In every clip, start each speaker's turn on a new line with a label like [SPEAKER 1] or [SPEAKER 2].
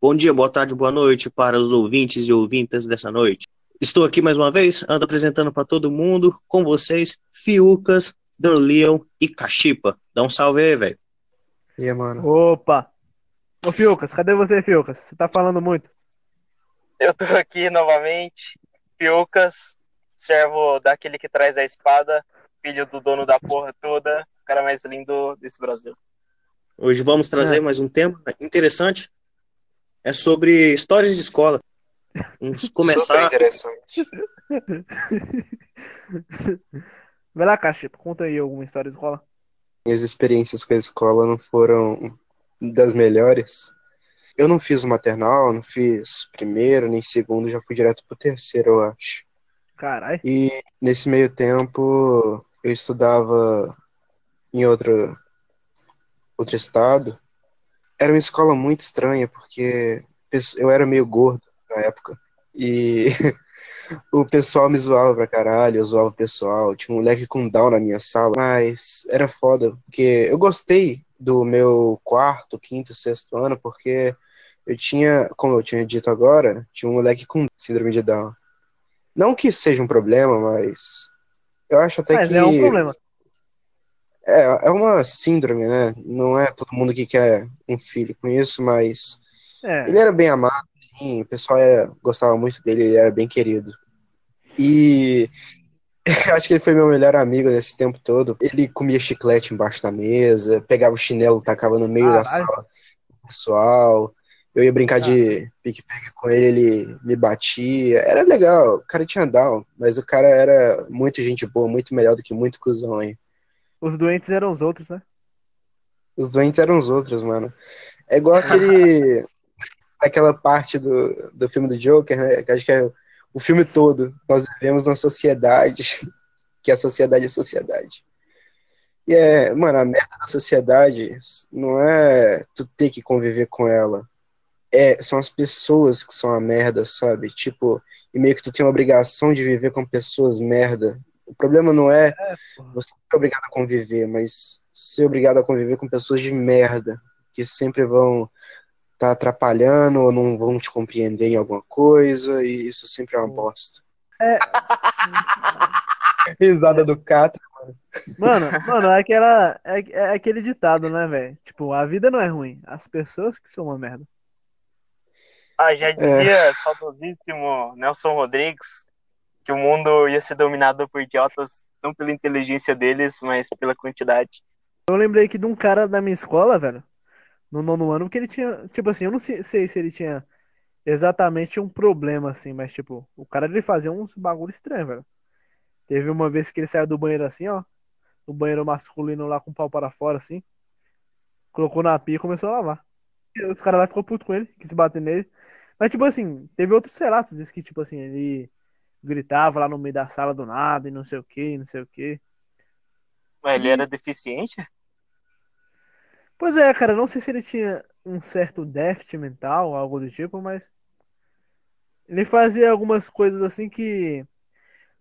[SPEAKER 1] Bom dia, boa tarde, boa noite para os ouvintes e ouvintas dessa noite. Estou aqui mais uma vez, ando apresentando para todo mundo, com vocês, Fiucas, Leon e Cachipa. Dá um salve aí, velho.
[SPEAKER 2] E aí, mano?
[SPEAKER 3] Opa! Ô Fiucas, cadê você, Fiucas? Você tá falando muito.
[SPEAKER 4] Eu tô aqui novamente, Fiucas, servo daquele que traz a espada, filho do dono da porra toda, o cara mais lindo desse Brasil.
[SPEAKER 1] Hoje vamos trazer
[SPEAKER 3] É.
[SPEAKER 1] mais um tema interessante. É sobre histórias de escola. Vamos
[SPEAKER 2] Super
[SPEAKER 1] começar.
[SPEAKER 2] interessante.
[SPEAKER 3] Vai lá, Cachipa, conta aí alguma história de escola.
[SPEAKER 2] Minhas experiências com a escola não foram das melhores. Eu não fiz o maternal, não fiz primeiro nem segundo, já fui direto pro terceiro, eu acho.
[SPEAKER 3] Caralho.
[SPEAKER 2] E nesse meio tempo eu estudava em outro, outro estado. Era uma escola muito estranha, porque eu era meio gordo na época. E o pessoal me zoava pra caralho, eu zoava o pessoal. Tinha um moleque com down na minha sala, mas era foda, porque eu gostei do meu quarto, quinto, sexto ano, porque eu tinha, como eu tinha dito agora, tinha um moleque com síndrome de Down. Não que seja um problema, mas eu acho até
[SPEAKER 3] Mas
[SPEAKER 2] que
[SPEAKER 3] é um problema.
[SPEAKER 2] É, é uma síndrome, né? Não é todo mundo que quer um filho com isso, mas
[SPEAKER 3] É.
[SPEAKER 2] ele era bem amado, sim, o pessoal era- gostava muito dele, ele era bem querido. E eu acho que ele foi meu melhor amigo nesse tempo todo. Ele comia chiclete embaixo da mesa, pegava o chinelo, tacava no meio da sala do pessoal. Eu ia brincar de pique-pegue com ele, ele me batia. Era legal, o cara tinha down, mas o cara era muito gente boa, muito melhor do que muito cuzão, hein?
[SPEAKER 3] Os doentes eram os outros, né?
[SPEAKER 2] Os doentes eram os outros, mano. É igual aquele. aquela parte do, do filme do Joker, né? Que acho que é o filme todo. Nós vivemos numa sociedade, que a sociedade é sociedade. E é, mano, a merda da sociedade não é tu ter que conviver com ela. É, são as pessoas que são a merda, sabe? Tipo, e meio que tu tem uma obrigação de viver com pessoas merda. O problema não é
[SPEAKER 3] porra.
[SPEAKER 2] você ser obrigado a conviver, mas ser obrigado a conviver com pessoas de merda, que sempre vão estar atrapalhando ou não vão te compreender em alguma coisa, e isso sempre é uma bosta.
[SPEAKER 3] É.
[SPEAKER 2] Risada do Catra.
[SPEAKER 3] Mano, mano, é aquela. É, é aquele ditado, né, velho? Tipo, a vida não é ruim. As pessoas que são uma merda.
[SPEAKER 4] Ah, já dizia saudosíssimo Nelson Rodrigues que o mundo ia ser dominado por idiotas, não pela inteligência deles, mas pela quantidade.
[SPEAKER 3] Eu lembrei aqui de um cara da minha escola, velho, no nono ano, que ele tinha, tipo assim, eu não sei, se ele tinha exatamente um problema, assim, mas, tipo, o cara ele fazia uns bagulho estranho, velho. Teve uma vez que ele saiu do banheiro assim, ó, no banheiro masculino lá com o pau para fora, assim, colocou na pia e começou a lavar. Os caras lá ficou puto com ele, quis bater nele. Mas, tipo assim, teve outros relatos, diz que, tipo assim, ele gritava lá no meio da sala do nada e não sei o que, não sei o que.
[SPEAKER 4] Mas ele era deficiente?
[SPEAKER 3] Pois é, cara, não sei se ele tinha um certo déficit mental, algo do tipo, mas ele fazia algumas coisas assim que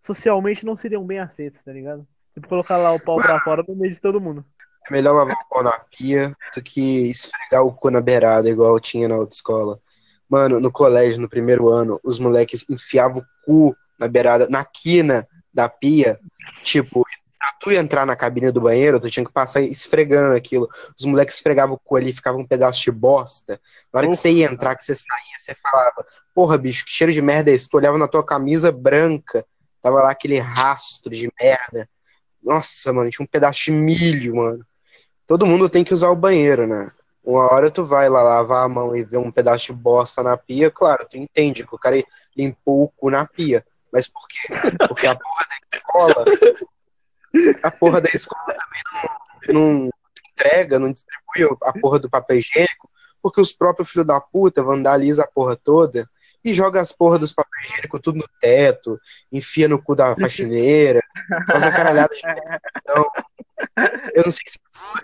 [SPEAKER 3] socialmente não seriam bem aceitas, tá ligado? Tipo, colocar lá o pau pra fora no meio de todo mundo.
[SPEAKER 2] É melhor lavar o pau na pia do que esfregar o cu na beirada, igual tinha na outra escola. Mano, no colégio, no primeiro ano, os moleques enfiavam o cu na beirada, na quina da pia. Tipo, pra tu entrar na cabine do banheiro, tu tinha que passar esfregando aquilo. Os moleques esfregavam o cu ali, ficava um pedaço de bosta. Na hora que
[SPEAKER 3] Ufa.
[SPEAKER 2] você ia entrar, que você saía, você falava, porra, bicho, que cheiro de merda é esse? Tu olhava na tua camisa branca, tava lá aquele rastro de merda. Nossa, mano, tinha um pedaço de milho, mano. Todo mundo tem que usar o banheiro, né? Uma hora tu vai lá lavar a mão e ver um pedaço de bosta na pia, claro, tu entende que o cara limpou o cu na pia. Mas por quê? Porque a porra da escola. A porra da escola também não, não entrega, não distribui a porra do papel higiênico, porque os próprios filhos da puta vandalizam a porra toda e joga as porra dos papéis higiênicos tudo no teto, enfia no cu da faxineira, faz a caralhada de então, Eu não sei se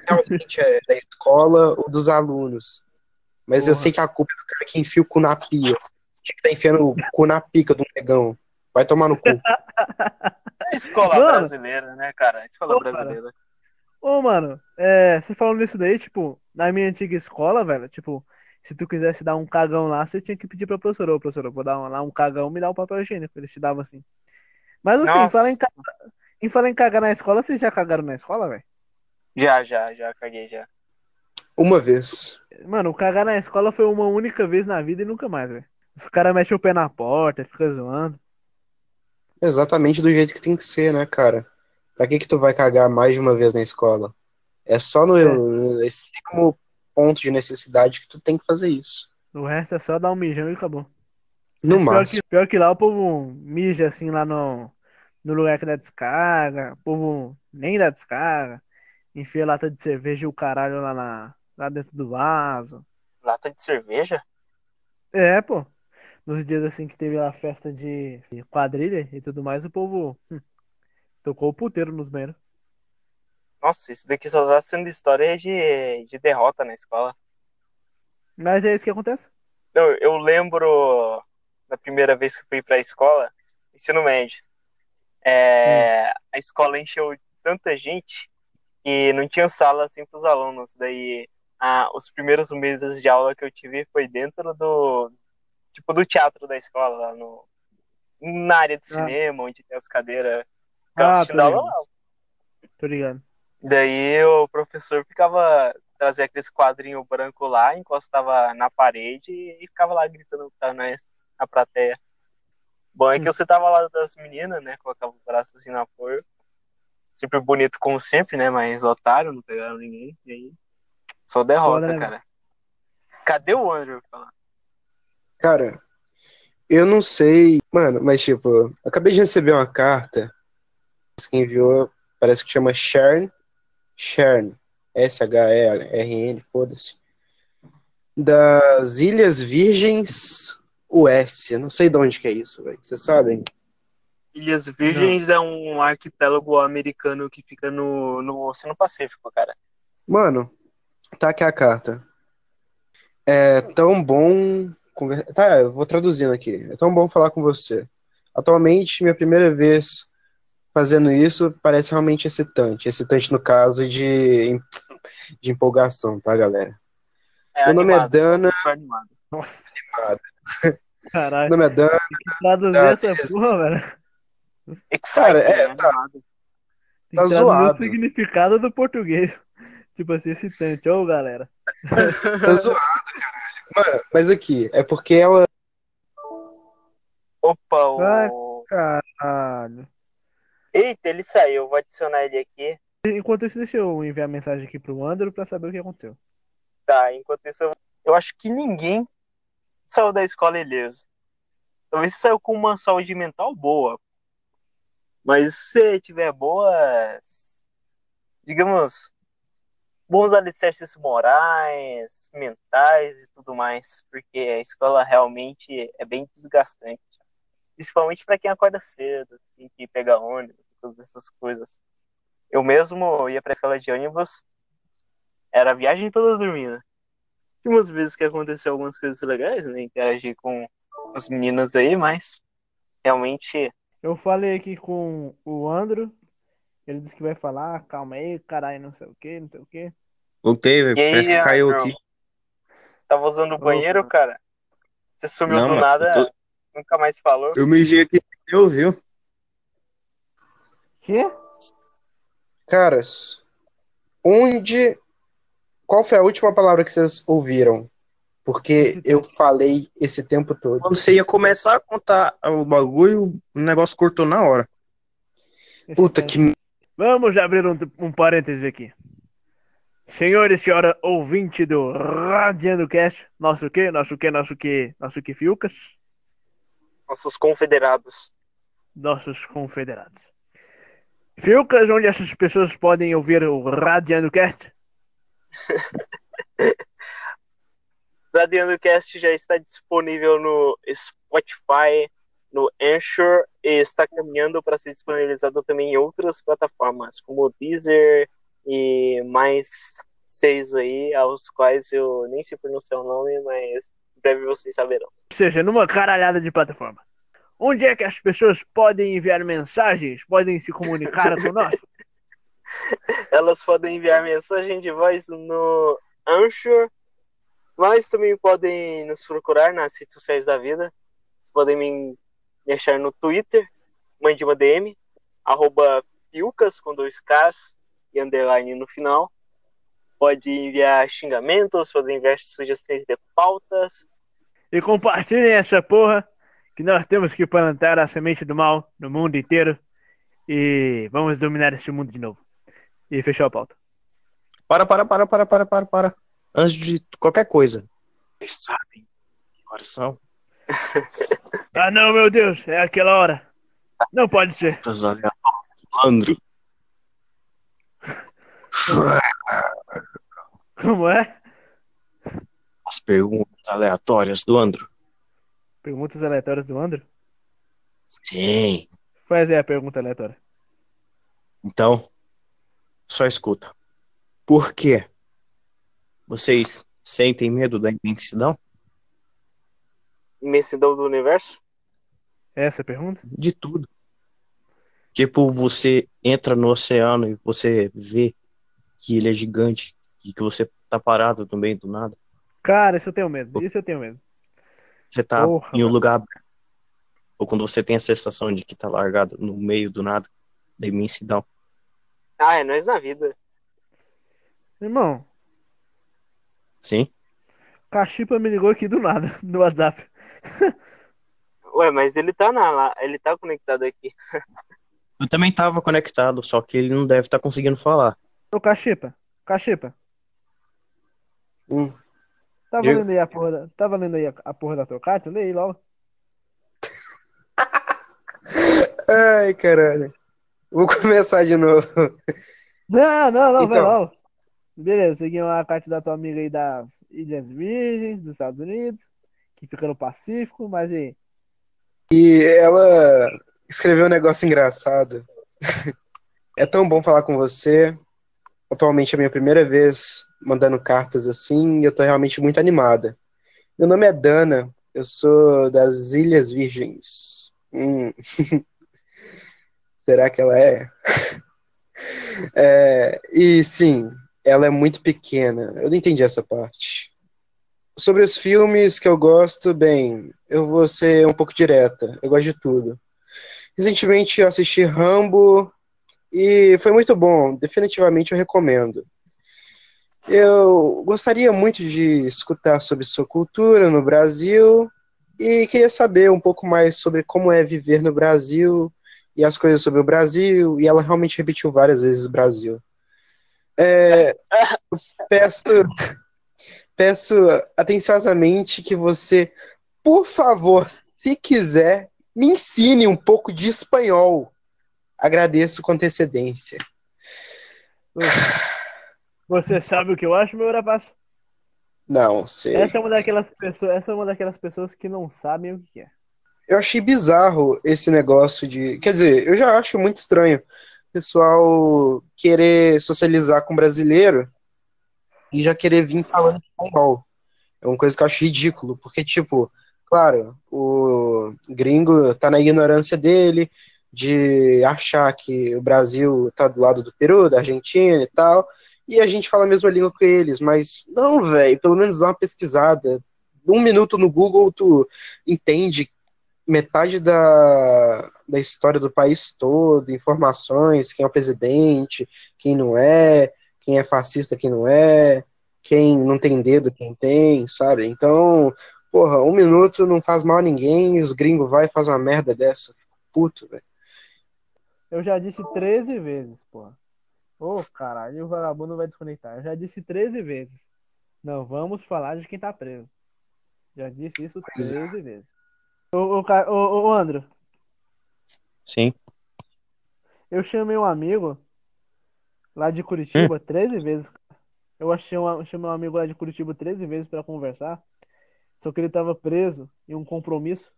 [SPEAKER 2] realmente é da escola ou dos alunos, mas eu
[SPEAKER 3] Porra.
[SPEAKER 2] sei que a culpa é do cara que enfia o cu na pia. Tinha que estar enfiando o cu na pica do negão. Vai tomar no cu.
[SPEAKER 4] É escola
[SPEAKER 3] Mano.
[SPEAKER 4] brasileira, né, cara? A escola
[SPEAKER 3] cara.
[SPEAKER 4] brasileira.
[SPEAKER 3] Ô, mano, é, você falando nisso daí, tipo, na minha antiga escola, velho, tipo, se tu quisesse dar um cagão lá, você tinha que pedir pra professora, ô professora, eu vou dar lá um cagão, me dá um papel higiênico. Eles te davam assim. Mas assim,
[SPEAKER 4] Nossa.
[SPEAKER 3] fala em, ca- em falar em cagar na escola, vocês já cagaram na escola, velho?
[SPEAKER 4] Já, já, já caguei já.
[SPEAKER 2] Uma vez.
[SPEAKER 3] Mano, o cagar na escola foi uma única vez na vida e nunca mais, velho. Os caras mexem o pé na porta, fica zoando.
[SPEAKER 2] Exatamente do jeito que tem que ser, né, cara? Pra que que tu vai cagar mais de uma vez na escola? É só no,
[SPEAKER 3] É.
[SPEAKER 2] no extremo ponto de necessidade que tu tem que fazer isso.
[SPEAKER 3] O resto é só dar um mijão e acabou.
[SPEAKER 2] No
[SPEAKER 3] Pior
[SPEAKER 2] máximo.
[SPEAKER 3] que, pior que lá o povo mija assim lá no, no lugar que dá descarga. O povo nem dá descarga. Enfia lata de cerveja e o caralho lá, na, lá dentro do vaso.
[SPEAKER 4] Lata de cerveja?
[SPEAKER 3] É, pô. Nos dias assim que teve a festa de quadrilha e tudo mais, o povo hum, tocou o puteiro nos banheiros.
[SPEAKER 4] Nossa, isso daqui só tá sendo história de, de derrota na escola.
[SPEAKER 3] Mas é isso que acontece.
[SPEAKER 4] Não, eu lembro da primeira vez que eu fui pra escola, ensino médio. É, A escola encheu tanta gente que não tinha sala assim pros alunos. Daí, ah, os primeiros meses de aula que eu tive foi dentro do tipo do teatro da escola, lá no, na área de
[SPEAKER 3] Ah.
[SPEAKER 4] cinema, onde tem as cadeiras. Ficava
[SPEAKER 3] Ah, tô
[SPEAKER 4] aula lá.
[SPEAKER 3] Tô ligado.
[SPEAKER 4] Daí o professor ficava trazia aqueles quadrinhos branco lá, encostava na parede e ficava lá gritando que tava na, na plateia. Bom é que
[SPEAKER 3] Hum.
[SPEAKER 4] você tava lá das meninas, né? Colocava o braço assim no apoio. Sempre bonito como sempre, né? Mas otário, não pegaram ninguém. E aí, só derrota,
[SPEAKER 3] Foda, né,
[SPEAKER 4] cara. Cadê o Andrew? Fala.
[SPEAKER 2] Cara, eu não sei, mano, mas tipo, acabei de receber uma carta. Quem enviou parece que chama Shern. Shern. S-H-E-R-N, foda-se. Das Ilhas Virgens US. Eu não sei de onde que é isso, velho. Vocês sabem?
[SPEAKER 4] Ilhas Virgens é um arquipélago americano que fica no, no Oceano Pacífico, cara.
[SPEAKER 2] Mano, tá aqui a carta. É tão bom. Conver- Tá, eu vou traduzindo aqui. É tão bom falar com você. Atualmente, minha primeira vez fazendo isso parece realmente excitante. Excitante no caso de, de empolgação, tá, galera?
[SPEAKER 4] É
[SPEAKER 2] Meu nome é
[SPEAKER 4] animado,
[SPEAKER 2] Dana.
[SPEAKER 4] super animado.
[SPEAKER 3] Nossa,
[SPEAKER 2] Meu
[SPEAKER 3] caralho.
[SPEAKER 2] nome é Dan.
[SPEAKER 3] Traduzir
[SPEAKER 2] Tá,
[SPEAKER 3] essa porra, velho.
[SPEAKER 2] Cara, é,
[SPEAKER 4] né?
[SPEAKER 2] tá.
[SPEAKER 4] Animado.
[SPEAKER 3] Tem
[SPEAKER 2] Tá zoado.
[SPEAKER 3] o significado do português. Tipo assim, excitante. Ô, galera.
[SPEAKER 2] Tá zoado. Mano, mas aqui, é porque ela.
[SPEAKER 4] Opa, o...
[SPEAKER 3] Vai. Caralho.
[SPEAKER 4] Eita, ele saiu. Vou adicionar ele aqui.
[SPEAKER 3] Enquanto isso, deixa eu enviar mensagem aqui pro Andrew pra saber o que aconteceu.
[SPEAKER 4] Tá, enquanto isso, eu, eu acho que ninguém saiu da escola ileso. Talvez você saiu com uma saúde mental boa. Mas se tiver boas, digamos, bons alicerces morais, mentais e tudo mais, porque a escola realmente é bem desgastante. Principalmente para quem acorda cedo, assim, que pega ônibus, todas essas coisas. Eu mesmo ia para a escola de ônibus, era viagem toda dormindo. Tem umas vezes que aconteceu algumas coisas legais, né? Interagir com as meninas aí, mas realmente
[SPEAKER 3] Eu falei aqui com o Andrew. Ele disse que vai falar, calma aí, caralho, não sei o que, não sei o que.
[SPEAKER 1] Voltei, velho.
[SPEAKER 4] E aí,
[SPEAKER 1] Parece que caiu aqui.
[SPEAKER 4] tava usando o banheiro, cara. Você sumiu
[SPEAKER 1] Não,
[SPEAKER 4] do nada,
[SPEAKER 1] eu
[SPEAKER 4] nunca mais falou.
[SPEAKER 1] Eu mijei aqui, você ouviu?
[SPEAKER 3] Quê?
[SPEAKER 2] Caras, onde. Qual foi a última palavra que vocês ouviram? Porque eu falei esse tempo todo.
[SPEAKER 1] Quando você ia começar a contar o bagulho, o negócio cortou na hora.
[SPEAKER 2] Puta
[SPEAKER 3] Excitante.
[SPEAKER 2] que.
[SPEAKER 3] Vamos abrir um, um parênteses aqui. Senhores e senhora ouvinte do Radiando Cast, nosso que, nosso que, nosso que, nosso que Fiucas,
[SPEAKER 4] Nossos confederados.
[SPEAKER 3] nossos confederados. Fiucas, onde essas pessoas podem ouvir o Radiando Cast?
[SPEAKER 4] Radiando Cast já está disponível no Spotify, no Anchor e está caminhando para ser disponibilizado também em outras plataformas, como o Deezer e mais seis aí, aos quais eu nem sei pronunciar o nome, mas em breve vocês saberão.
[SPEAKER 3] Ou seja, numa caralhada de plataforma. Onde é que as pessoas podem enviar mensagens, podem se comunicar conosco?
[SPEAKER 4] Elas podem enviar mensagem de voz no Anchor, Mas também podem nos procurar nas redes sociais da vida. Vocês podem me me achar no Twitter, mande uma DM, arroba piucas com dois Ks e underline no final. Pode enviar xingamentos, pode enviar sugestões de pautas.
[SPEAKER 3] E compartilhem essa porra que nós temos que plantar a semente do mal no mundo inteiro. E vamos dominar este mundo de novo. E fechou a pauta.
[SPEAKER 1] Para, para, para, para, para, para, para. Antes de qualquer coisa. Vocês sabem que horas são?
[SPEAKER 3] Ah não, meu Deus, é aquela hora. Não pode ser.
[SPEAKER 1] Aleatórias.
[SPEAKER 3] Como é?
[SPEAKER 1] As perguntas aleatórias do Andro.
[SPEAKER 3] Perguntas aleatórias do Andro?
[SPEAKER 1] Sim.
[SPEAKER 3] Faz aí a pergunta aleatória.
[SPEAKER 1] Então, só escuta. Por quê? Vocês sentem medo da imensidão?
[SPEAKER 4] Imensidão do universo?
[SPEAKER 3] Essa é a pergunta?
[SPEAKER 1] De tudo. Tipo, você entra no oceano e você vê que ele é gigante e que você tá parado no meio do nada.
[SPEAKER 3] Cara, isso eu tenho medo. Isso eu tenho medo.
[SPEAKER 1] Você tá
[SPEAKER 3] Porra,
[SPEAKER 1] em um lugar aberto. Ou quando você tem a sensação de que tá largado no meio do nada, da imensidão.
[SPEAKER 4] Ah, é nós na vida.
[SPEAKER 3] Irmão,
[SPEAKER 1] Sim?
[SPEAKER 3] Cachipa me ligou aqui do nada, no WhatsApp.
[SPEAKER 4] Ué, mas ele tá na lá, ele tá conectado aqui.
[SPEAKER 1] Eu também tava conectado, só que ele não deve estar conseguindo falar.
[SPEAKER 3] Ô, Cachipa, Cachipa,
[SPEAKER 2] Hum.
[SPEAKER 3] tá
[SPEAKER 1] Diga.
[SPEAKER 3] valendo aí a porra da, tá valendo aí a, a porra da tua carta? Lê aí logo.
[SPEAKER 2] Ai, caralho. Vou começar de novo.
[SPEAKER 3] Não, não, não, vai
[SPEAKER 2] Então.
[SPEAKER 3] logo. Beleza, seguiu a carta da tua amiga aí das Ilhas Virgens, dos Estados Unidos, que fica no Pacífico, mas e aí?
[SPEAKER 2] E ela escreveu um negócio engraçado. É tão bom falar com você. Atualmente é a minha primeira vez mandando cartas assim, e eu tô realmente muito animada. Meu nome é Dana, eu sou das Ilhas Virgens. Hum. Será que ela é? É, E sim, ela é muito pequena. Eu não entendi essa parte. Sobre os filmes que eu gosto, bem, eu vou ser um pouco direta. Eu gosto de tudo. Recentemente eu assisti Rambo e foi muito bom. Definitivamente eu recomendo. Eu gostaria muito de escutar sobre sua cultura no Brasil e queria saber um pouco mais sobre como é viver no Brasil e as coisas sobre o Brasil. E ela realmente repetiu várias vezes Brasil. É, peço, peço atenciosamente que você, por favor, se quiser, me ensine um pouco de espanhol. Agradeço com antecedência.
[SPEAKER 3] Você sabe o que eu acho, meu rapaz?
[SPEAKER 2] Não, sei.
[SPEAKER 3] Essa é uma daquelas pessoas, essa é uma daquelas pessoas que não sabem o que é.
[SPEAKER 2] Eu achei bizarro esse negócio de. Quer dizer, eu já acho muito estranho o pessoal querer socializar com brasileiro e já querer vir falando espanhol. É uma coisa que eu acho ridículo, porque, tipo, claro, o gringo tá na ignorância dele de achar que o Brasil tá do lado do Peru, da Argentina e tal, e a gente fala a mesma língua que eles, mas não, velho, pelo menos dá uma pesquisada. Um minuto no Google, tu entende metade da, da história do país todo, informações, quem é o presidente, quem não é, quem é fascista, quem não é, quem não tem dedo, quem tem, sabe? Então, porra, um minuto não faz mal a ninguém, os gringos vai e faz uma merda dessa. Puto, velho.
[SPEAKER 3] Eu já disse 13 vezes, porra. Ô, caralho, o vagabundo vai desconectar. Eu já disse 13 vezes. Não, vamos falar de quem tá preso. Já disse isso
[SPEAKER 2] Pois é.
[SPEAKER 3] 13 vezes. Ô, ô, ô, ô, Andro,
[SPEAKER 1] Sim.
[SPEAKER 3] eu chamei um amigo lá de Curitiba 13 vezes. Eu achei um, chamei um amigo lá de Curitiba 13 vezes pra conversar. Só que ele tava preso em um compromisso.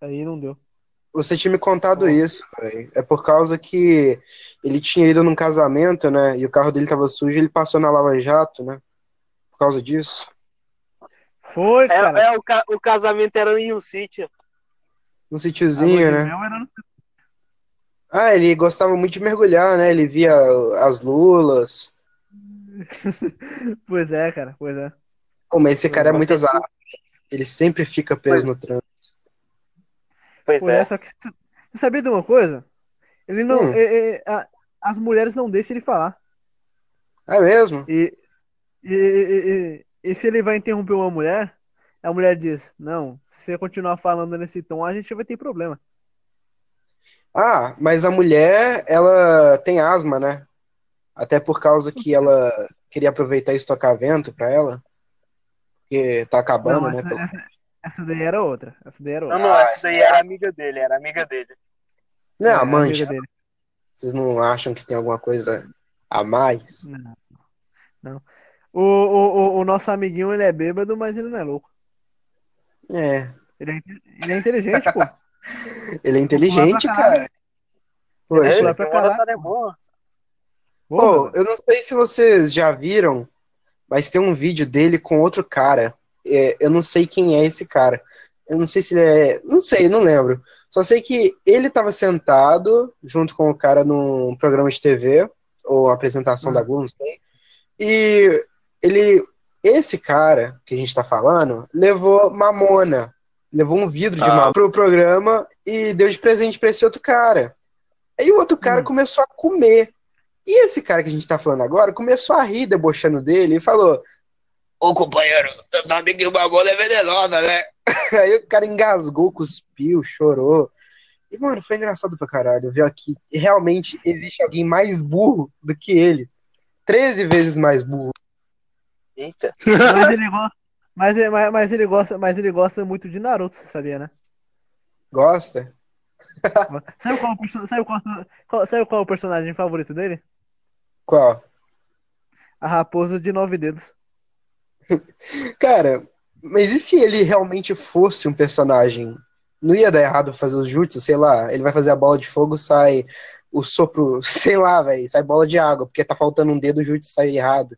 [SPEAKER 3] Aí não deu.
[SPEAKER 2] Você tinha me contado isso, velho. É por causa que ele tinha ido num casamento, né? E o carro dele tava sujo, ele passou na Lava Jato, né? Por causa disso.
[SPEAKER 3] Foi, cara.
[SPEAKER 4] É, é, o, ca- o casamento era em um sítio.
[SPEAKER 2] Um
[SPEAKER 3] A
[SPEAKER 2] sítiozinho, né?
[SPEAKER 3] no-
[SPEAKER 2] Ah, ele gostava muito de mergulhar, né? Ele via as lulas.
[SPEAKER 3] Pois é, cara, pois é.
[SPEAKER 2] Pô, mas esse cara é muito
[SPEAKER 4] Aconteceu.
[SPEAKER 2] azar. Ele sempre fica preso no trânsito.
[SPEAKER 4] Pois
[SPEAKER 3] Pô,
[SPEAKER 4] é.
[SPEAKER 3] só que você sabia de uma coisa? Ele não.
[SPEAKER 2] Hum.
[SPEAKER 3] é- é- a- as mulheres não deixam ele falar.
[SPEAKER 2] É mesmo?
[SPEAKER 3] E, e, e- e- e se ele vai interromper uma mulher, a mulher diz: Não, se você continuar falando nesse tom, a gente vai ter problema.
[SPEAKER 2] Ah, mas a mulher, ela tem asma, né? Até por causa que ela queria aproveitar e estocar vento pra ela. Porque tá acabando,
[SPEAKER 3] Não,
[SPEAKER 2] né?
[SPEAKER 3] essa, essa, daí era outra. Essa daí era
[SPEAKER 4] Não,
[SPEAKER 3] outra.
[SPEAKER 4] não, essa daí era amiga dele, era amiga dele.
[SPEAKER 2] Não,
[SPEAKER 3] É,
[SPEAKER 2] amante.
[SPEAKER 3] amiga dele.
[SPEAKER 2] Vocês não acham que tem alguma coisa a mais?
[SPEAKER 3] Não. Não. O, o, o, o nosso amiguinho, ele é bêbado, mas ele não é louco.
[SPEAKER 2] É.
[SPEAKER 3] Ele é, ele é inteligente, pô.
[SPEAKER 2] Ele é inteligente,
[SPEAKER 3] pra
[SPEAKER 2] cara. Poxa.
[SPEAKER 3] É,
[SPEAKER 4] Ele,
[SPEAKER 3] pra
[SPEAKER 4] que
[SPEAKER 3] caralho.
[SPEAKER 4] moratória é boa.
[SPEAKER 3] Pô,
[SPEAKER 2] eu não sei se vocês já viram, mas tem um vídeo dele com outro cara. É, eu não sei quem é esse cara. Eu não sei se ele é. Não sei, não lembro. Só sei que ele tava sentado junto com o cara num programa de TV, ou apresentação
[SPEAKER 3] Hum.
[SPEAKER 2] da Globo, não sei. E ele. Esse cara que a gente tá falando levou mamona. Levou um vidro de
[SPEAKER 1] Ah.
[SPEAKER 2] mamona pro programa e deu de presente pra esse outro cara. Aí o outro cara
[SPEAKER 3] Hum.
[SPEAKER 2] começou a comer. E esse cara que a gente tá falando agora começou a rir debochando dele e falou: Ô companheiro, teu amiguinho mamona é venenosa, né? Aí o cara engasgou, cuspiu, chorou. E, mano, foi engraçado pra caralho ver aqui. Realmente existe alguém mais burro do que ele. 13 vezes mais burro.
[SPEAKER 4] Eita.
[SPEAKER 3] Mas ele gosta. Mas, ele- mas, mas ele gosta, mas ele gosta muito de Naruto, você sabia, né?
[SPEAKER 2] Gosta?
[SPEAKER 3] Sabe qual, é perso- sabe, qual, qual- sabe qual é o personagem favorito dele?
[SPEAKER 2] Qual?
[SPEAKER 3] A raposa de nove dedos.
[SPEAKER 2] Cara, mas e se ele realmente fosse um personagem? Não ia dar errado fazer os jutsu, sei lá. Ele vai fazer a bola de fogo, sai o sopro, sei lá, velho, sai bola de água, porque tá faltando um dedo, o jutsu sai errado.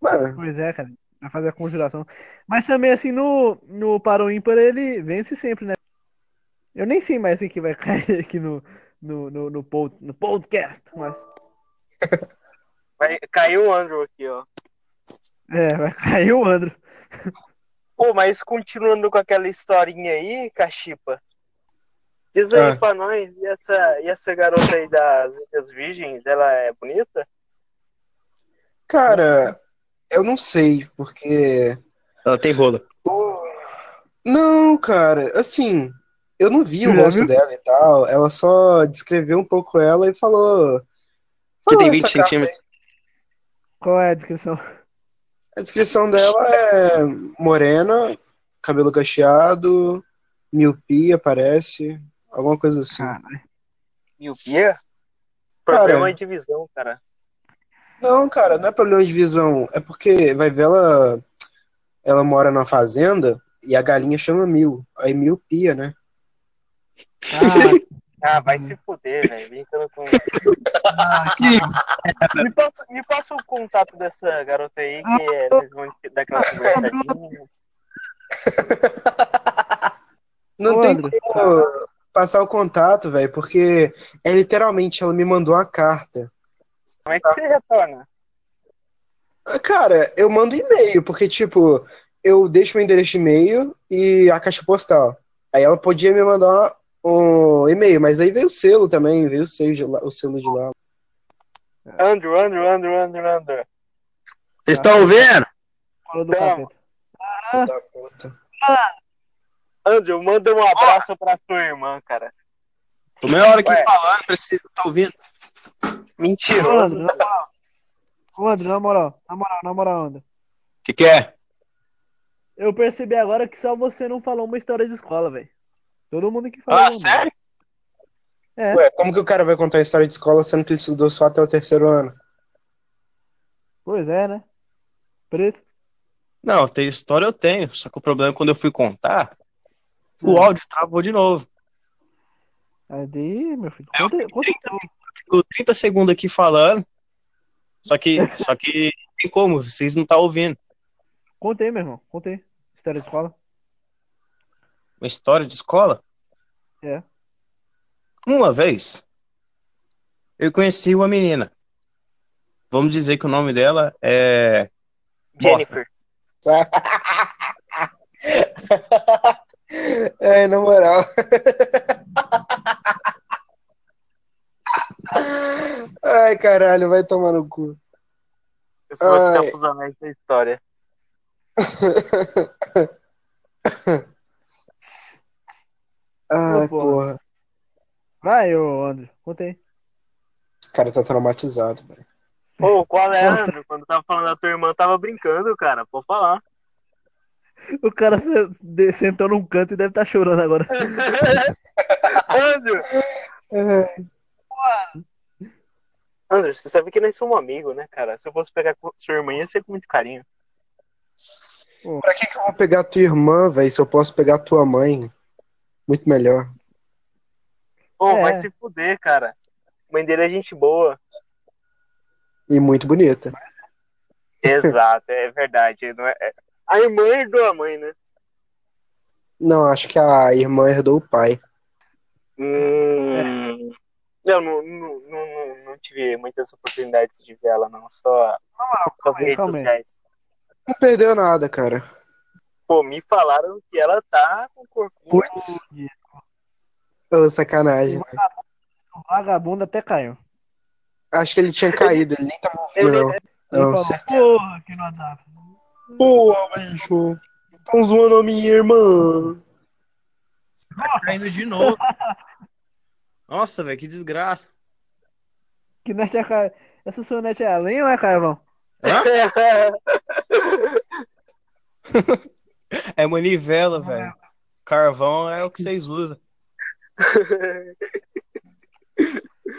[SPEAKER 2] Mano,
[SPEAKER 3] Pois é, cara. Vai fazer a conjuração. Mas também, assim, no, no Paro Ímpar ele vence sempre, né? Eu nem sei mais o que vai cair aqui no, no, no, no, pod- no podcast. Mas,
[SPEAKER 4] Vai, caiu o Andrew aqui, ó.
[SPEAKER 3] É, vai cair o Andro.
[SPEAKER 4] Pô, mas continuando com aquela historinha aí, Cachipa. Diz aí
[SPEAKER 2] Ah.
[SPEAKER 4] pra nós, e essa, e essa garota aí das Ilhas Virgens, ela é bonita?
[SPEAKER 2] cara, eu não sei, porque.
[SPEAKER 1] Ela tem rola.
[SPEAKER 2] Não, cara, assim, eu não vi o rosto dela e tal. Ela só descreveu um pouco ela e falou.
[SPEAKER 1] Que tem
[SPEAKER 2] essa
[SPEAKER 1] 20
[SPEAKER 2] carta
[SPEAKER 1] centímetros.
[SPEAKER 3] Qual é a descrição?
[SPEAKER 2] A descrição dela é morena, cabelo cacheado, miopia, parece. Alguma coisa assim.
[SPEAKER 3] Caralho.
[SPEAKER 4] Miopia? Problema de visão, cara.
[SPEAKER 2] Não, cara, não é problema de visão. É porque, vai ver, ela, ela mora numa fazenda e a galinha chama mil. Aí miopia, né?
[SPEAKER 4] Ah, vai se fuder, velho. Brincando com.
[SPEAKER 3] Ah,
[SPEAKER 4] me, passa, me passa o contato dessa garota aí, que é vamos daquela conversadinha.
[SPEAKER 2] Não
[SPEAKER 3] Ô,
[SPEAKER 2] tem
[SPEAKER 3] André,
[SPEAKER 2] como passar o contato, velho, porque é literalmente, ela me mandou uma carta.
[SPEAKER 4] Como é que você retorna?
[SPEAKER 2] Cara, eu mando e-mail, porque, tipo, eu deixo o endereço de e-mail e a caixa postal. Aí ela podia me mandar um e-mail, mas aí veio o selo também, veio o selo de lá. O selo de lá.
[SPEAKER 4] Andrew, Andrew, Andrew, Andrew, Andrew.
[SPEAKER 1] Vocês estão vendo?
[SPEAKER 3] falou do
[SPEAKER 4] Não.
[SPEAKER 3] capeta.
[SPEAKER 2] Da puta.
[SPEAKER 4] Andrew, manda um abraço pra tua irmã, cara.
[SPEAKER 1] Tô meia hora aqui
[SPEAKER 4] Ué.
[SPEAKER 1] falando, pra vocês não estão ouvindo.
[SPEAKER 3] Moral. Ô, André, na moral. Na moral, na moral, André.
[SPEAKER 1] O que, que é?
[SPEAKER 3] Eu percebi agora que só você não falou uma história de escola, velho. Todo mundo que falou.
[SPEAKER 1] Ah,
[SPEAKER 3] mano.
[SPEAKER 1] sério?
[SPEAKER 3] É.
[SPEAKER 2] Ué, como que o cara vai contar a história de escola sendo que ele estudou só até o terceiro ano?
[SPEAKER 3] Pois é, né? Preto.
[SPEAKER 1] Não, tem história eu tenho. Só que o problema é quando eu fui contar, o
[SPEAKER 3] Hum.
[SPEAKER 1] áudio travou de novo.
[SPEAKER 3] Aí, meu filho.
[SPEAKER 1] É, eu
[SPEAKER 3] Conta,
[SPEAKER 1] fiquei
[SPEAKER 3] conta
[SPEAKER 1] 30,
[SPEAKER 3] tudo.
[SPEAKER 1] Ficou 30 segundos aqui falando. Só que, só que tem como, vocês não estão ouvindo.
[SPEAKER 3] Contei, meu irmão. Contei. História de escola.
[SPEAKER 1] Uma história de escola?
[SPEAKER 3] É.
[SPEAKER 1] Uma vez, eu conheci uma menina. Vamos dizer que o nome dela é.
[SPEAKER 4] Jennifer.
[SPEAKER 2] É, na moral. Ai, caralho, vai tomar no cu.
[SPEAKER 4] Isso vai
[SPEAKER 2] Ai.
[SPEAKER 4] ficar pros anéis da história.
[SPEAKER 2] Ai,
[SPEAKER 3] Ô, porra.
[SPEAKER 2] porra.
[SPEAKER 3] Vai, ô André, conta aí.
[SPEAKER 2] O cara tá traumatizado, velho.
[SPEAKER 4] Pô, qual é,
[SPEAKER 3] Nossa.
[SPEAKER 4] André? Quando tava falando da tua irmã, tava brincando, cara. Pode falar.
[SPEAKER 3] O cara se- sentou num canto e deve estar chorando agora.
[SPEAKER 4] Andrew!
[SPEAKER 2] Ai,
[SPEAKER 4] Andrew, você sabe que nós somos amigos, né, cara? Se eu fosse pegar com sua irmã, ia ser com muito carinho.
[SPEAKER 2] Pra que que eu vou pegar tua irmã, velho, se eu posso pegar tua mãe? Muito melhor.
[SPEAKER 4] Pô,
[SPEAKER 3] É.
[SPEAKER 4] vai se fuder, cara. A mãe dele é gente boa.
[SPEAKER 2] E muito bonita.
[SPEAKER 4] Exato, é verdade. Não é... é- A irmã herdou a mãe, né?
[SPEAKER 2] Não, acho que a irmã herdou o pai.
[SPEAKER 4] Hum... Eu não, não, não, não, não tive muitas oportunidades de ver ela, não. Só, só
[SPEAKER 3] calma aí,
[SPEAKER 4] redes sociais.
[SPEAKER 2] Não perdeu nada, cara.
[SPEAKER 4] Pô, me falaram que ela tá com o corpinho.
[SPEAKER 2] Putz. Ô, sacanagem.
[SPEAKER 3] O vagabundo até caiu.
[SPEAKER 2] Acho que ele tinha caído, ele nem tava ouvindo,
[SPEAKER 4] Ele-
[SPEAKER 2] não.
[SPEAKER 3] Ele
[SPEAKER 2] Não,
[SPEAKER 3] falou,
[SPEAKER 2] certeza.
[SPEAKER 3] porra, aqui no WhatsApp.
[SPEAKER 2] Porra, bicho. Tão zoando a minha irmã.
[SPEAKER 1] Caindo de novo. Nossa, velho, que desgraça.
[SPEAKER 3] Que net é car... Essa sua net é além ou é carvão?
[SPEAKER 1] É manivela, velho. Carvão é o que vocês usam.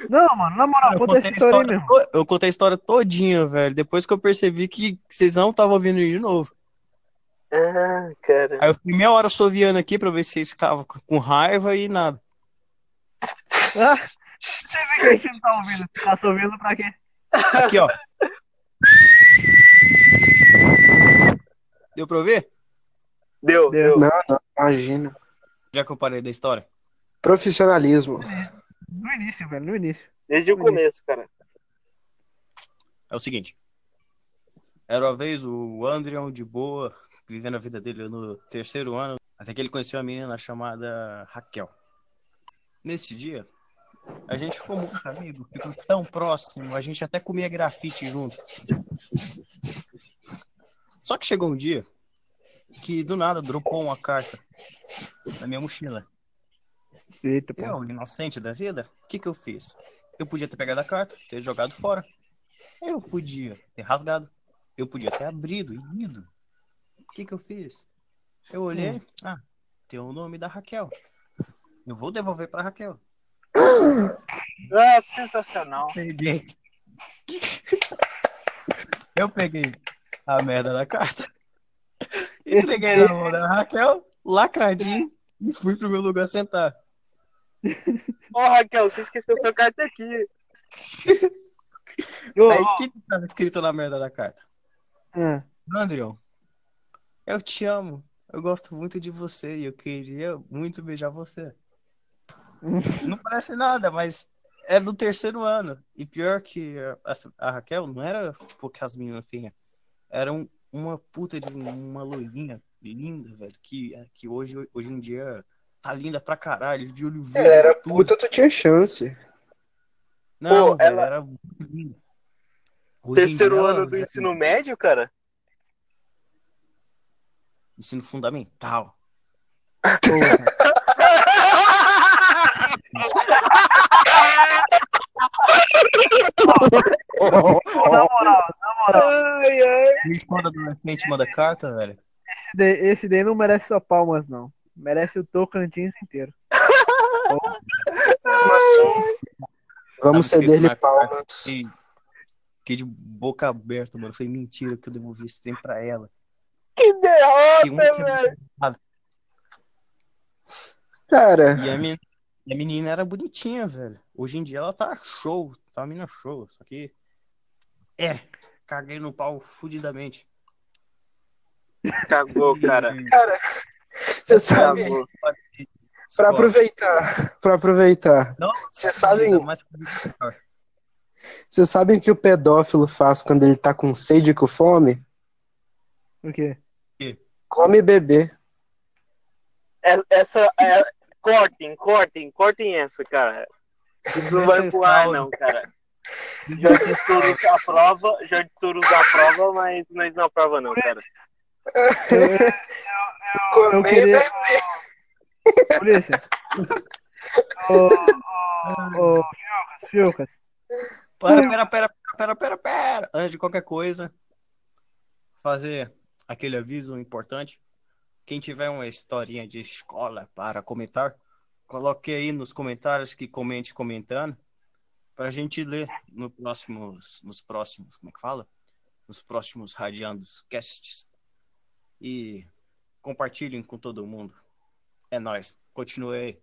[SPEAKER 3] Não, mano, na moral,
[SPEAKER 1] Eu
[SPEAKER 3] conta essa
[SPEAKER 1] contei, a
[SPEAKER 3] história aí
[SPEAKER 1] história,
[SPEAKER 3] mesmo.
[SPEAKER 1] to- eu contei a história todinha, velho. Depois que eu percebi que vocês não estavam ouvindo de novo.
[SPEAKER 4] ah, cara.
[SPEAKER 1] Aí eu fiquei meia hora soviando aqui pra ver se vocês ficavam com raiva e nada.
[SPEAKER 3] Ah, você vê que a gente não tá ouvindo. Tá só ouvindo pra quê?
[SPEAKER 1] Aqui, ó. Deu pra ouvir?
[SPEAKER 4] Deu,
[SPEAKER 3] Deu.
[SPEAKER 2] Não, não, imagina.
[SPEAKER 1] Já que eu parei da história.
[SPEAKER 2] Profissionalismo.
[SPEAKER 3] No início, velho, no início.
[SPEAKER 4] Desde o começo, cara.
[SPEAKER 1] É o seguinte. Era uma vez o Andrion de boa, vivendo a vida dele no terceiro ano, até que ele conheceu uma menina chamada Raquel. Nesse dia, a gente ficou muito amigo, ficou tão próximo, a gente até comia grafite junto. Só que chegou um dia que do nada dropou uma carta na minha mochila.
[SPEAKER 3] Eita, pô.
[SPEAKER 1] Eu, inocente da vida, o que que eu fiz? Eu podia ter pegado a carta, ter jogado fora. Eu podia ter rasgado. Eu podia ter abrido e ido. O que que eu fiz? Eu olhei, ah, tem o nome da Raquel. Eu vou devolver pra Raquel.
[SPEAKER 4] Ah, sensacional.
[SPEAKER 1] Peguei. Eu peguei a merda da carta. Entreguei na mão da Raquel, lacradinho, e fui pro meu lugar sentar.
[SPEAKER 4] Ô, Raquel, você esqueceu sua carta aqui.
[SPEAKER 1] Aí o que que tava escrito na merda da carta?
[SPEAKER 3] ah,
[SPEAKER 1] Andrion, eu te amo. Eu gosto muito de você e eu queria muito beijar você. Não parece nada, mas é do terceiro ano. E pior que a, a Raquel não era tipo que as meninas tinham. Era um- uma puta de uma loirinha linda, velho. Que, que hoje, hoje em dia tá linda pra caralho, de olho verde.
[SPEAKER 2] Ela era
[SPEAKER 1] tudo.
[SPEAKER 2] puta, tu tinha chance.
[SPEAKER 1] Não,
[SPEAKER 4] Pô,
[SPEAKER 1] velho,
[SPEAKER 4] ela-
[SPEAKER 1] era muito linda. Hoje
[SPEAKER 4] Terceiro
[SPEAKER 1] dia
[SPEAKER 4] ano do
[SPEAKER 1] velho,
[SPEAKER 4] ensino médio, cara.
[SPEAKER 1] ensino fundamental.
[SPEAKER 3] moral, na moral,
[SPEAKER 4] Ai, ai.
[SPEAKER 1] E quando adolescente manda carta, velho.
[SPEAKER 3] esse daí, esse daí não merece só palmas, não. Merece o Tocantins inteiro.
[SPEAKER 2] Mesmo assim, vamos ceder-lhe palmas.
[SPEAKER 1] que- Fiquei de boca aberta, mano. Foi mentira que eu devolvi esse trem pra ela.
[SPEAKER 4] Que derrota,
[SPEAKER 1] semana
[SPEAKER 4] velho.
[SPEAKER 2] Cara,
[SPEAKER 1] E a, men- e a menina era bonitinha, velho. Hoje em dia ela tá show. Tá uma menina show. Só que. É. Caguei no pau fudidamente.
[SPEAKER 4] Cagou, cara.
[SPEAKER 2] você sabe,
[SPEAKER 4] Cagou.
[SPEAKER 2] pra aproveitar, pra aproveitar, vocês sabem, vocês sabem o que o pedófilo faz quando ele tá com sede e com fome?
[SPEAKER 3] O quê?
[SPEAKER 2] Come bebê.
[SPEAKER 4] É- Essa é. Cortem, cortem, cortem essa, cara. Isso não vai pro ar, não, cara. Jorge Soros aprova, Jorge Soros aprova, mas nós não aprova, não, cara.
[SPEAKER 3] Eu
[SPEAKER 2] Comer
[SPEAKER 3] queria.
[SPEAKER 2] bebê.
[SPEAKER 3] Polícia. Ô, ô, ô, Fiocas, Fiocas.
[SPEAKER 1] Pera, pera, pera, pera, pera, pera. Antes de qualquer coisa, fazer aquele aviso importante. Quem tiver uma historinha de escola para comentar, coloque aí nos comentários que comente comentando para a gente ler no próximos, nos próximos, como é que fala? Nos próximos Radiandos Casts. E compartilhem com todo mundo. É nóis. Continue aí.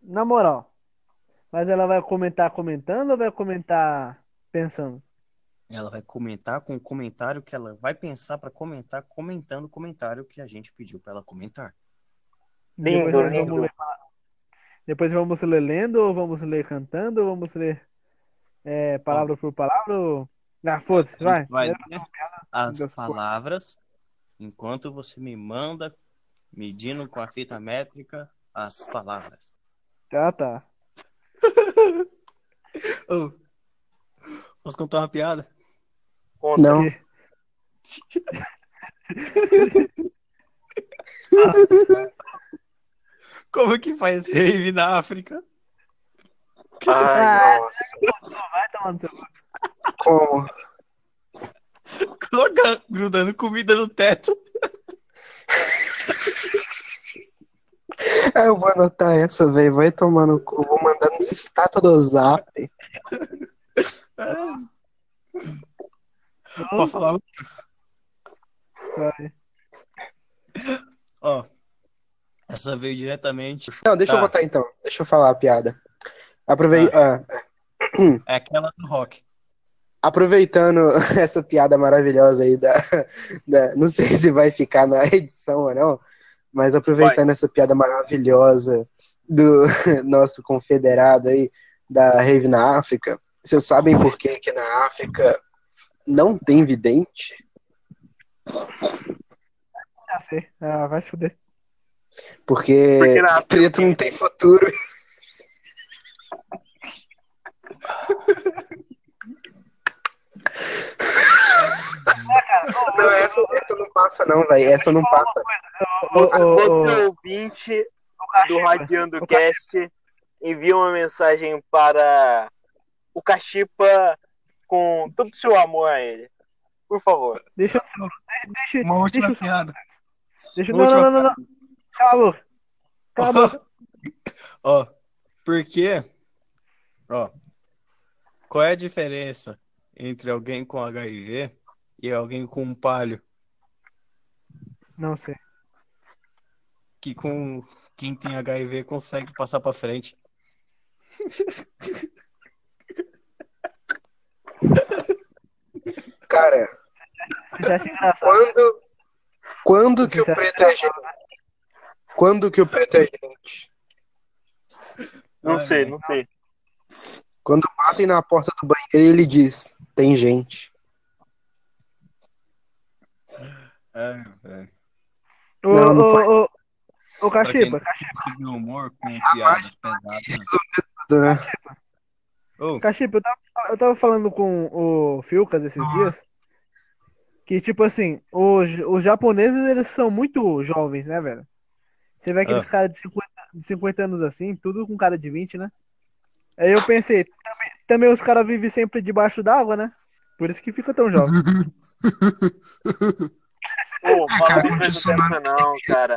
[SPEAKER 3] Na moral. Mas ela vai comentar comentando ou vai comentar pensando?
[SPEAKER 1] Ela vai comentar com o comentário que ela vai pensar para comentar, comentando o comentário que a gente pediu para ela comentar.
[SPEAKER 4] Lindo, lindo.
[SPEAKER 3] vamos ler, depois vamos ler lendo, ou vamos ler cantando, ou vamos ler é, palavra por palavra? Ou... Ah, foda-se, vai.
[SPEAKER 1] Vai ler as palavras enquanto você me manda, medindo com a fita métrica, as palavras.
[SPEAKER 3] Ah, tá.
[SPEAKER 1] Ô, Posso contar uma piada?
[SPEAKER 4] Conta.
[SPEAKER 2] Não.
[SPEAKER 1] Como que faz rave na África?
[SPEAKER 4] Ai, nossa.
[SPEAKER 3] Vai tomar no seu.
[SPEAKER 2] Como?
[SPEAKER 1] Coloca grudando comida no teto.
[SPEAKER 2] Ah, eu vou anotar essa, velho. Vai tomar no cu. Vou mandar nos status do zap.
[SPEAKER 1] Pode falar.
[SPEAKER 3] Vai.
[SPEAKER 1] Ó, essa veio diretamente.
[SPEAKER 2] Não, deixa eu
[SPEAKER 1] Tá.
[SPEAKER 2] botar então. Deixa eu falar a piada. Aprovei... ah,
[SPEAKER 1] É aquela do rock.
[SPEAKER 2] aproveitando essa piada maravilhosa aí da, da- Não sei se vai ficar na edição ou não, mas aproveitando essa piada maravilhosa do nosso confederado aí da Rave na África. Vocês sabem por que que na África não tem vidente?
[SPEAKER 3] Já sei. Ah, vai se fuder.
[SPEAKER 2] Porque,
[SPEAKER 4] Porque na
[SPEAKER 2] preto não tem futuro. Não, essa, essa não passa não, velho. Essa não passa.
[SPEAKER 4] Você, você ouvinte do Radiando Cast, envia uma mensagem para o Cachipa com todo o seu amor a ele. Por favor.
[SPEAKER 3] Deixa eu. Deixa,
[SPEAKER 1] Uma última
[SPEAKER 3] deixa, eu-
[SPEAKER 1] piada.
[SPEAKER 3] deixa,
[SPEAKER 1] uma
[SPEAKER 3] não, não, não, não. Cala. Cala a boca.
[SPEAKER 1] Ó, por quê? Ó, qual é a diferença entre alguém com HIV e alguém com um palho?
[SPEAKER 3] Não sei.
[SPEAKER 1] Que com quem tem HIV consegue passar pra frente.
[SPEAKER 2] Cara,
[SPEAKER 3] engraçado?
[SPEAKER 2] quando, quando que o
[SPEAKER 3] acha
[SPEAKER 2] preto é? Quando que o preto é gente?
[SPEAKER 4] Não sei, não sei.
[SPEAKER 2] Quando batem na porta do banheiro ele diz, tem gente.
[SPEAKER 1] É, é.
[SPEAKER 3] Ô,
[SPEAKER 2] Não, não
[SPEAKER 3] ô, ô, ô, Cachipa,
[SPEAKER 1] humor com piadas pesadas.
[SPEAKER 2] Né?
[SPEAKER 1] Ô,
[SPEAKER 3] Cachipa, eu tava, eu tava falando com o Filcas esses dias. Que, tipo assim, os, os japoneses, eles são muito jovens, né, velho? Você vê aqueles
[SPEAKER 1] Ah.
[SPEAKER 3] caras de 50, de 50 anos assim, tudo com cara de 20, né? Aí eu pensei, também, também os caras vivem sempre debaixo d'água, né? Por isso que fica tão jovem.
[SPEAKER 4] Pô, de
[SPEAKER 2] tsunami.
[SPEAKER 4] dessa não, cara.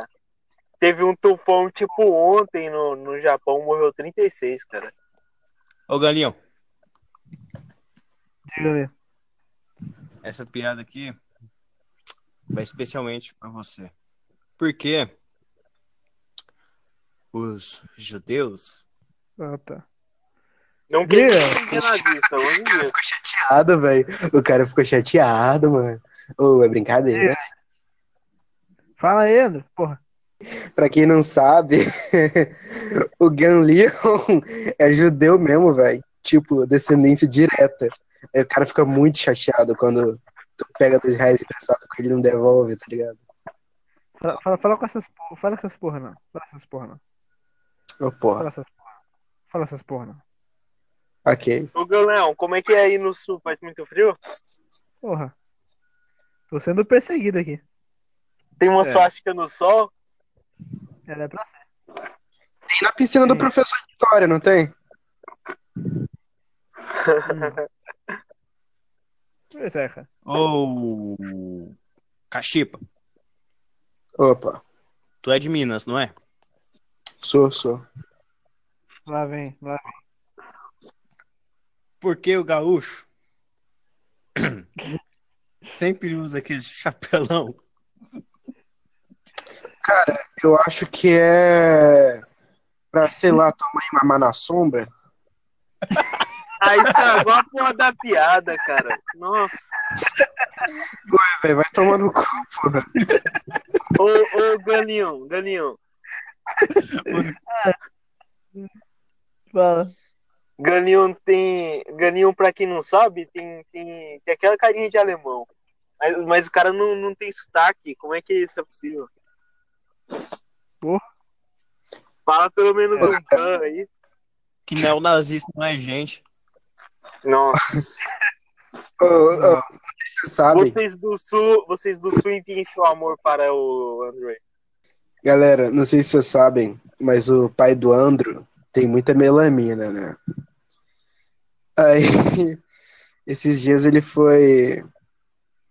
[SPEAKER 4] Teve um tufão tipo ontem no, no Japão, morreu 36, cara.
[SPEAKER 1] ô Galinhão,
[SPEAKER 3] Diga aí.
[SPEAKER 1] essa piada aqui vai especialmente pra você. Porque os judeus
[SPEAKER 3] Ah, tá.
[SPEAKER 4] Não ser nazista, longe disso.
[SPEAKER 2] Ficou chateado, velho. O cara ficou chateado, mano. Ô, é brincadeira.
[SPEAKER 3] Fala aí, André. Porra.
[SPEAKER 2] Pra quem não sabe, o Gan Leon é judeu mesmo, velho. Tipo, descendência direta. Aí o cara fica muito chateado quando tu pega dois reais emprestado com ele não devolve, tá ligado?
[SPEAKER 3] Fala, fala, fala com essas porra. Fala essas porra, não. Fala essas porra, não.
[SPEAKER 2] Ô, porra.
[SPEAKER 3] Fala essas porra. Fala essas porra, não.
[SPEAKER 2] Ok.
[SPEAKER 4] Ô, Leão, como é que é aí no sul? Faz muito frio?
[SPEAKER 3] Porra. Tô sendo perseguido aqui.
[SPEAKER 4] Tem uma
[SPEAKER 3] É.
[SPEAKER 4] suástica no sol?
[SPEAKER 3] Ela é pra ser.
[SPEAKER 2] Tem na piscina do
[SPEAKER 3] Sim.
[SPEAKER 2] professor de história, não tem?
[SPEAKER 3] Pois é, cara.
[SPEAKER 5] Ô, Cachipa,
[SPEAKER 2] Opa,
[SPEAKER 5] tu é de Minas, não é?
[SPEAKER 2] Sou, sou.
[SPEAKER 3] Lá vem, lá vem.
[SPEAKER 5] Por que o gaúcho sempre usa aquele chapelão?
[SPEAKER 2] Cara, eu acho que é pra, sei lá, tua mãe mamar na sombra.
[SPEAKER 4] Aí estragou a porra da piada, cara. Nossa.
[SPEAKER 2] É, velho, vai tomar no cu, porra.
[SPEAKER 4] Ô, ô, Galinhão, Galinhão.
[SPEAKER 3] Fala.
[SPEAKER 4] Galinhão tem. Galinhão, pra quem não sabe, tem, tem, tem aquela carinha de alemão. Mas, mas o cara não, não tem sotaque. Como é que isso é possível?
[SPEAKER 3] Pô.
[SPEAKER 4] Fala pelo menos um pan aí.
[SPEAKER 5] Que neonazista não é gente.
[SPEAKER 4] Nossa.
[SPEAKER 2] Sei se vocês sabem,
[SPEAKER 4] Vocês do sul, vocês do sul enviem seu amor para o André.
[SPEAKER 2] Galera, não sei se vocês sabem, mas o pai do Andro tem muita melamina, né? Aí, esses dias ele foi.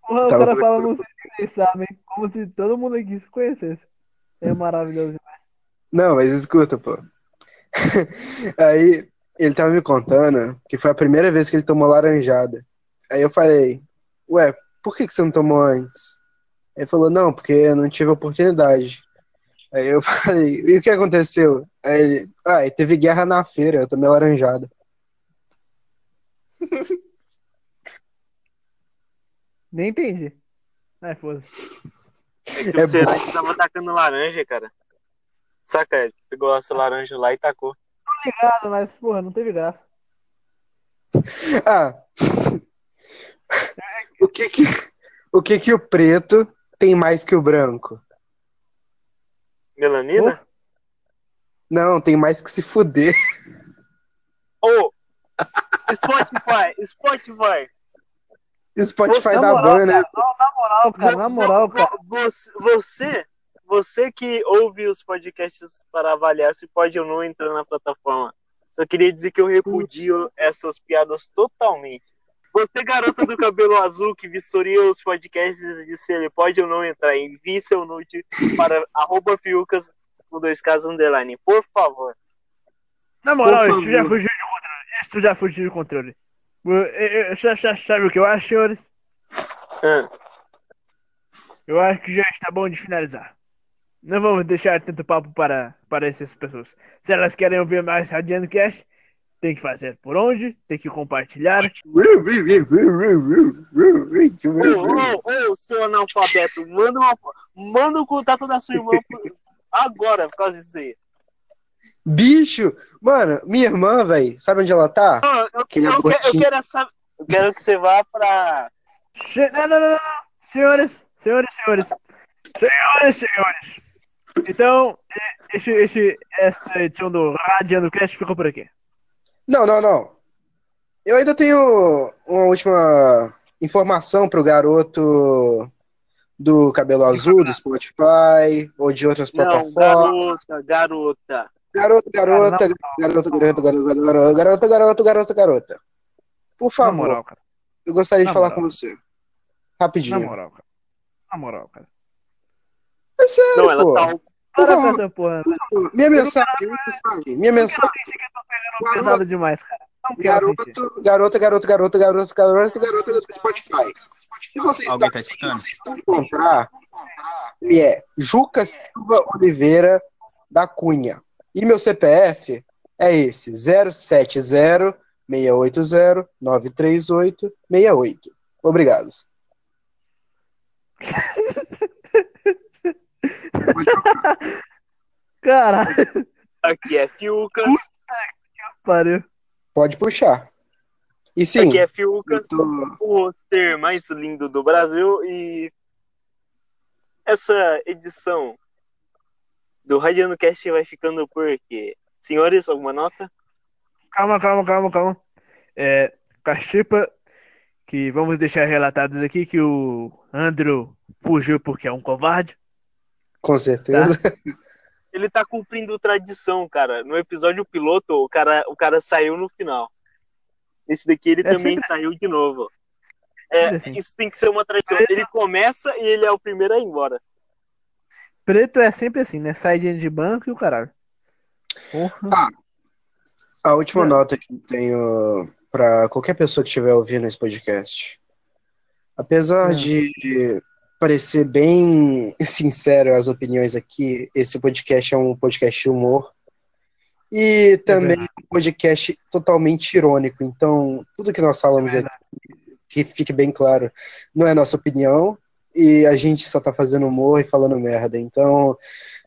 [SPEAKER 3] Porra, o
[SPEAKER 2] Tava
[SPEAKER 3] cara fala, não sei se vocês sabem, como se todo mundo aqui se conhecesse. É maravilhoso.
[SPEAKER 2] Não, mas escuta, pô. Aí ele tava me contando que foi a primeira vez que ele tomou laranjada. Aí eu falei, ué, por que, que você não tomou antes? Ele falou, não, porque eu não tive oportunidade. Aí eu falei, e o que aconteceu? Aí ele, ah, teve guerra na feira, eu tomei laranjada.
[SPEAKER 3] Nem entendi. Ai, foda-se.
[SPEAKER 4] É que
[SPEAKER 2] É
[SPEAKER 4] o Cerati tava atacando laranja, cara. Saca, ele pegou essa laranja lá e tacou.
[SPEAKER 3] Obrigado, mas, porra, não teve graça.
[SPEAKER 2] Ah, o que que, o que que o preto tem mais que o branco?
[SPEAKER 4] Melanina?
[SPEAKER 2] Não, tem mais que se fuder.
[SPEAKER 4] Ô! Spotify, Spotify.
[SPEAKER 2] Spotify
[SPEAKER 3] Nossa, na
[SPEAKER 2] da
[SPEAKER 3] moral,
[SPEAKER 2] banda.
[SPEAKER 3] cara, não, na moral, cara, na moral, cara.
[SPEAKER 4] vo- Você, você, você que ouve os podcasts para avaliar se pode ou não entrar na plataforma. Só queria dizer que eu repudio essas piadas totalmente. Você, garota do cabelo azul que vistoria os podcasts de se ele pode ou não entrar, envie seu nude para arroba fiucas com dois casos underline, por favor.
[SPEAKER 3] Na moral, isso já fugiu de controle. Isso já fugiu de controle. Já Sabe o que eu acho, senhores?
[SPEAKER 4] Ah,
[SPEAKER 3] Eu acho que já está bom de finalizar. Não vamos deixar tanto papo para, para essas pessoas. Se elas querem ouvir mais Radiando Cast, tem que fazer por onde? Tem que compartilhar.
[SPEAKER 4] Ô, ô, ô, seu analfabeto, manda, uma, manda o contato da sua irmã por- agora, por causa disso aí.
[SPEAKER 2] Bicho, mano, minha irmã, velho, sabe onde ela tá?
[SPEAKER 4] Não, eu, eu, quero, eu, quero saber, eu quero que você vá pra.
[SPEAKER 3] Se- Não, não, não, não. Senhores, senhores, senhores. Senhores, senhores. Então, eh, esse, esse, esta edição do Radiando Cast ficou por aqui.
[SPEAKER 2] Não, não, não. Eu ainda tenho uma última informação pro garoto do cabelo azul, do Spotify, ou de outras
[SPEAKER 4] Não,
[SPEAKER 2] plataformas.
[SPEAKER 4] garota, garota.
[SPEAKER 2] Garoto, garota, garoto, garoto, garoto, garoto, garoto, garoto, garoto, garota. Por
[SPEAKER 3] Na
[SPEAKER 2] favor,
[SPEAKER 3] moral, cara.
[SPEAKER 2] eu gostaria de
[SPEAKER 3] Na
[SPEAKER 2] falar com você.
[SPEAKER 3] Na
[SPEAKER 2] Rapidinho.
[SPEAKER 3] moral, cara. Na moral, cara.
[SPEAKER 2] É sério,
[SPEAKER 4] Não, ela
[SPEAKER 2] pô.
[SPEAKER 4] tá.
[SPEAKER 3] Para com essa porra. né?
[SPEAKER 2] Minha mensagem, minha mensagem, minha mensagem.
[SPEAKER 3] que eu tô pegando pesado demais, cara. Quero sentir.
[SPEAKER 2] Garoto, garoto, garoto, garoto, garoto, garoto, garoto do Spotify. Se você está,
[SPEAKER 5] Alguém tá escutando?
[SPEAKER 2] se você está encontrar, ele é Juca Silva Oliveira da Cunha. E meu CPF é esse, 070 680 938 68. Obrigado.
[SPEAKER 3] Caralho,
[SPEAKER 4] Aqui é Fiucas.
[SPEAKER 3] pariu.
[SPEAKER 2] Pode puxar. E sim,
[SPEAKER 4] Aqui é Fiuca,
[SPEAKER 2] tô...
[SPEAKER 4] o ser mais lindo do Brasil e essa edição do Radiano Cast vai ficando por aqui. Senhores, alguma nota?
[SPEAKER 3] Calma, calma, calma, calma. É, Cachipa, que vamos deixar relatados aqui que o Andrew fugiu porque é um covarde.
[SPEAKER 2] Com certeza.
[SPEAKER 4] Ele tá cumprindo tradição, cara. No episódio piloto, o cara, o cara saiu no final. Esse daqui ele
[SPEAKER 3] É
[SPEAKER 4] também
[SPEAKER 3] sempre
[SPEAKER 4] saiu de novo. É,
[SPEAKER 3] Sempre assim.
[SPEAKER 4] isso tem que ser uma tradição. Ele começa e ele é o primeiro a ir embora.
[SPEAKER 3] Preto é sempre assim, né? Sai de de banco e o caralho. Porra.
[SPEAKER 2] A última
[SPEAKER 3] É.
[SPEAKER 2] nota que eu tenho para qualquer pessoa que estiver ouvindo esse podcast. Apesar
[SPEAKER 3] É.
[SPEAKER 2] de parecer bem sincero as opiniões aqui, esse podcast é um podcast de humor e também um podcast totalmente irônico. Então, tudo que nós falamos
[SPEAKER 3] É
[SPEAKER 2] aqui, que fique bem claro, não é nossa opinião e a gente só tá fazendo humor e falando merda. Então,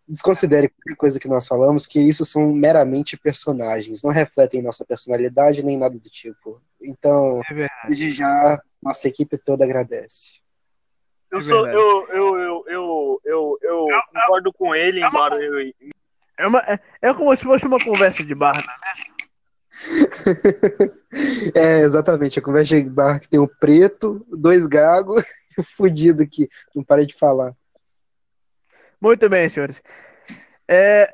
[SPEAKER 2] desconsidere qualquer coisa que nós falamos, que isso são meramente personagens, não refletem nossa personalidade nem nada do tipo. Então,
[SPEAKER 3] É
[SPEAKER 2] desde já, nossa equipe toda agradece.
[SPEAKER 4] Eu
[SPEAKER 3] É
[SPEAKER 4] sou,
[SPEAKER 3] verdade.
[SPEAKER 4] eu, eu, eu, eu, eu, eu concordo com ele, embora eu,
[SPEAKER 3] É, uma, é, é como se fosse uma conversa de bar, né?
[SPEAKER 2] É, exatamente, a conversa de bar que tem o preto, dois gagos e o fudido aqui, não para de falar.
[SPEAKER 3] Muito bem, senhores. É,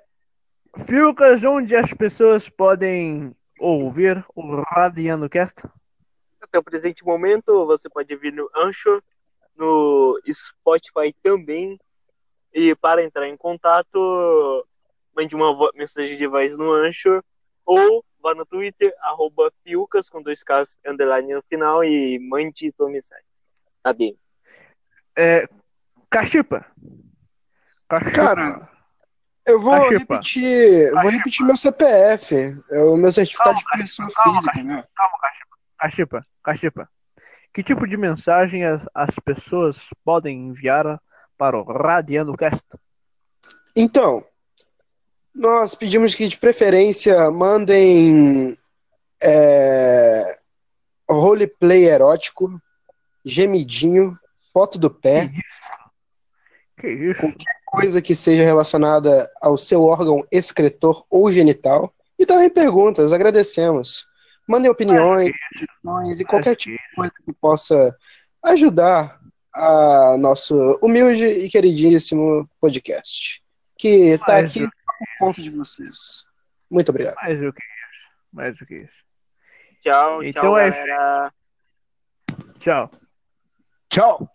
[SPEAKER 3] Fiucas, onde as pessoas podem ouvir o Radiano Cast?
[SPEAKER 4] até o presente momento, você pode vir no Anchor, no Spotify também. E para entrar em contato, mande uma mensagem de voz no Anchor ou vá no Twitter, arroba Fiucas com dois Ks underline no final e mande sua mensagem. Cadê?
[SPEAKER 3] É, Cachipa. Cachipa.
[SPEAKER 2] Cara, Eu vou
[SPEAKER 3] Cachipa.
[SPEAKER 2] repetir, vou repetir meu CPF, é o meu certificado de
[SPEAKER 3] Calma,
[SPEAKER 2] pessoa
[SPEAKER 3] calma,
[SPEAKER 2] física, né?
[SPEAKER 3] Calma, Cachipa. Cachipa, Cachipa. Que tipo de mensagem as, as pessoas podem enviar para o Radiano Cast?
[SPEAKER 2] Então, nós pedimos que de preferência mandem é, roleplay erótico, gemidinho, foto do pé,
[SPEAKER 3] Que isso? Que isso?
[SPEAKER 2] coisa que seja relacionada ao seu órgão excretor ou genital. E também perguntas, agradecemos. Mandem opiniões, sugestões e qualquer tipo de coisa que possa ajudar a nosso humilde e queridíssimo podcast, que está aqui por conta de vocês. Muito obrigado.
[SPEAKER 3] Mais do que isso. Mais do que isso.
[SPEAKER 4] Tchau,
[SPEAKER 3] Então
[SPEAKER 4] tchau,
[SPEAKER 3] é
[SPEAKER 4] galera.
[SPEAKER 3] Tchau.
[SPEAKER 2] Tchau!